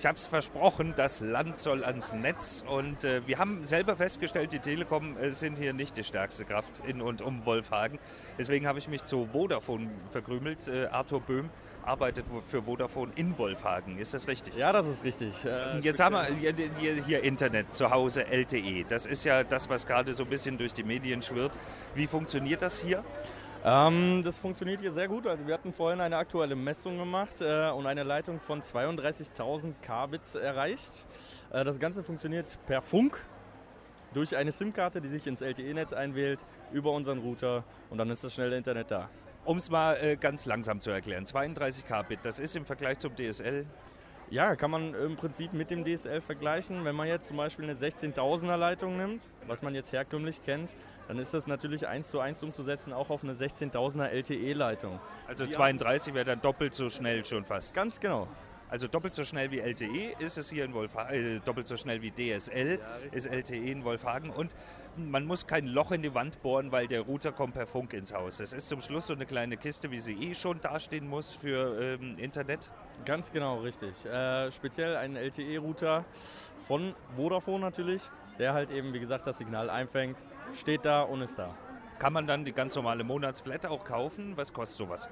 Ich habe es versprochen, das Land soll ans Netz und äh, wir haben selber festgestellt, die Telekom äh, sind hier nicht die stärkste Kraft in und um Wolfhagen. Deswegen habe ich mich zu Vodafone verkrümelt. Äh, Arthur Böhm arbeitet für Vodafone in Wolfhagen. Ist das richtig? Ja, das ist richtig. Äh, Jetzt haben wir hier, hier, hier, Internet zu Hause, LTE. Das ist ja das, was gerade so ein bisschen durch die Medien schwirrt. Wie funktioniert das hier? Ähm, das funktioniert hier sehr gut. Also wir hatten vorhin eine aktuelle Messung gemacht äh, und eine Leitung von 32.000 Kbits erreicht. Äh, das Ganze funktioniert per Funk durch eine SIM-Karte, die sich ins LTE-Netz einwählt, über unseren Router und dann ist das schnelle Internet da. Um es mal äh, ganz langsam zu erklären, 32 Kbit, das ist im Vergleich zum DSL ja, kann man im Prinzip mit dem DSL vergleichen. Wenn man jetzt zum Beispiel eine 16.000er Leitung nimmt, was man jetzt herkömmlich kennt, dann ist das natürlich eins zu eins umzusetzen, auch auf eine 16.000er LTE-Leitung. Also 32 wäre dann doppelt so schnell schon fast. Ganz genau. Also doppelt so schnell wie LTE ist es hier in Wolfhagen, äh, doppelt so schnell wie DSL ja, ist LTE in Wolfhagen und man muss kein Loch in die Wand bohren, weil der Router kommt per Funk ins Haus. Es ist zum Schluss so eine kleine Kiste, wie sie eh schon dastehen muss für ähm, Internet. Ganz genau, richtig. Äh, speziell ein LTE-Router von Vodafone natürlich, der halt eben, wie gesagt, das Signal einfängt, steht da und ist da. Kann man dann die ganz normale Monatsflat auch kaufen? Was kostet sowas?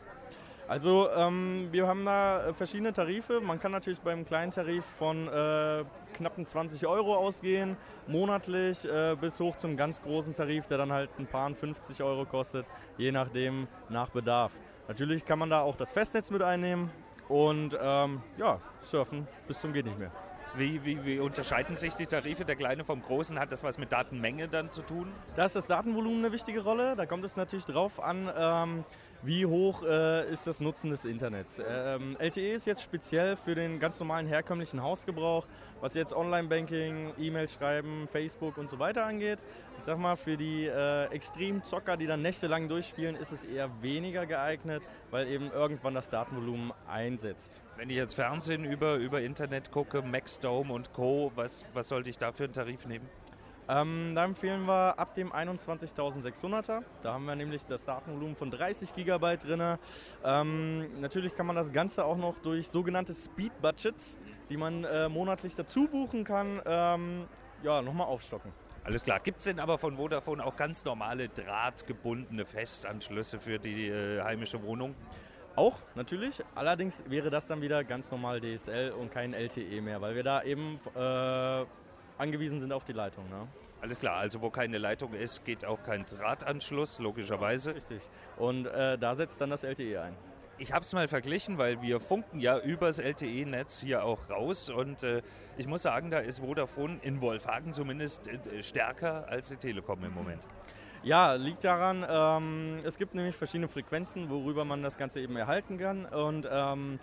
Also ähm, wir haben da verschiedene Tarife. Man kann natürlich beim kleinen Tarif von äh, knappen 20 Euro ausgehen, monatlich, äh, bis hoch zum ganz großen Tarif, der dann halt ein paar 50 Euro kostet, je nachdem nach Bedarf. Natürlich kann man da auch das Festnetz mit einnehmen und ähm, ja, surfen bis zum geht nicht mehr. Wie, wie, wie, unterscheiden sich die Tarife? Der kleine vom großen, hat das was mit Datenmenge dann zu tun? Da ist das Datenvolumen eine wichtige Rolle. Da kommt es natürlich drauf an, ähm, wie hoch äh, ist das Nutzen des Internets. Ähm, LTE ist jetzt speziell für den ganz normalen herkömmlichen Hausgebrauch, was jetzt Online-Banking, E-Mail schreiben, Facebook und so weiter angeht. Ich sag mal, für die äh, Extremzocker, die dann nächtelang durchspielen, ist es eher weniger geeignet, weil eben irgendwann das Datenvolumen einsetzt. Wenn ich jetzt Fernsehen über, über Internet gucke, Maxdome und Co., was, was sollte ich da für einen Tarif nehmen? Ähm, da empfehlen wir ab dem 21.600er. Da haben wir nämlich das Datenvolumen von 30 GB drin. Ähm, natürlich kann man das Ganze auch noch durch sogenannte Speed Budgets, die man äh, monatlich dazu buchen kann, ähm, ja, nochmal aufstocken. Alles klar. Gibt es denn aber von Vodafone auch ganz normale drahtgebundene Festanschlüsse für die äh, heimische Wohnung? Auch, natürlich. Allerdings wäre das dann wieder ganz normal DSL und kein LTE mehr, weil wir da eben äh, angewiesen sind auf die Leitung. Ne? Alles klar, also wo keine Leitung ist, geht auch kein Drahtanschluss, logischerweise. Richtig. Und äh, da setzt dann das LTE ein. Ich habe es mal verglichen, weil wir funken ja übers LTE-Netz hier auch raus und äh, ich muss sagen, da ist Vodafone in Wolfhagen zumindest äh, stärker als die Telekom im Moment. Ja, liegt daran, ähm, es gibt nämlich verschiedene Frequenzen, worüber man das Ganze eben erhalten kann und ähm,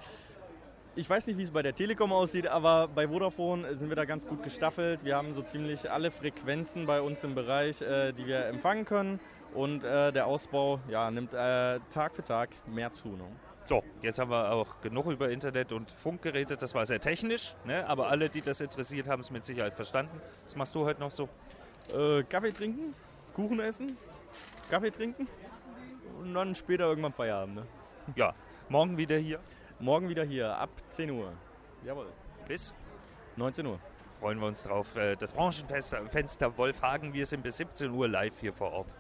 ich weiß nicht, wie es bei der Telekom aussieht, aber bei Vodafone sind wir da ganz gut gestaffelt. Wir haben so ziemlich alle Frequenzen bei uns im Bereich, äh, die wir empfangen können. Und äh, der Ausbau ja, nimmt äh, Tag für Tag mehr zu. Ne? So, jetzt haben wir auch genug über Internet und Funkgeräte. Das war sehr technisch, ne? aber alle, die das interessiert, haben es mit Sicherheit verstanden. Was machst du heute noch so? Äh, Kaffee trinken, Kuchen essen, Kaffee trinken und dann später irgendwann Feierabend. Ne? Ja, morgen wieder hier. Morgen wieder hier ab 10 Uhr. Jawohl. Bis 19 Uhr. Freuen wir uns drauf. Äh, das Branchenfenster Wolfhagen. Wir sind bis 17 Uhr live hier vor Ort.